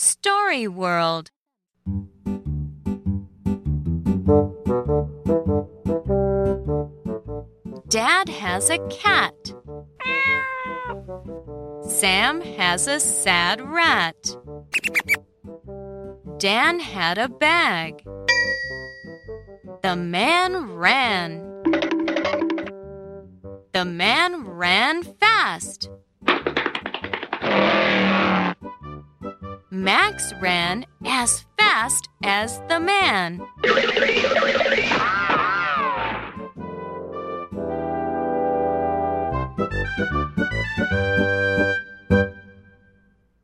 Story World. Dad has a cat. Sam has a sad rat. Dan had a bag. The man ran. The man ran fast. Max ran as fast as the man.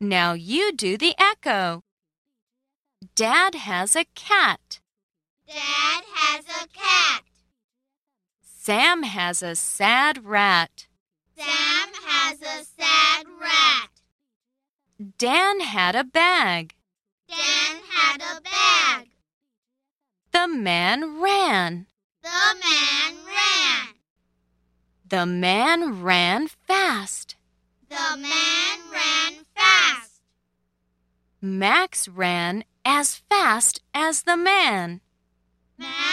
Now you do the echo. Dad has a cat. Dad has a cat. Sam has a sad rat. Sam has a sad rat. Dan had a bag. Dan had a bag. The man ran. The man ran. The man ran fast. The man ran fast. Max ran as fast as the man. Max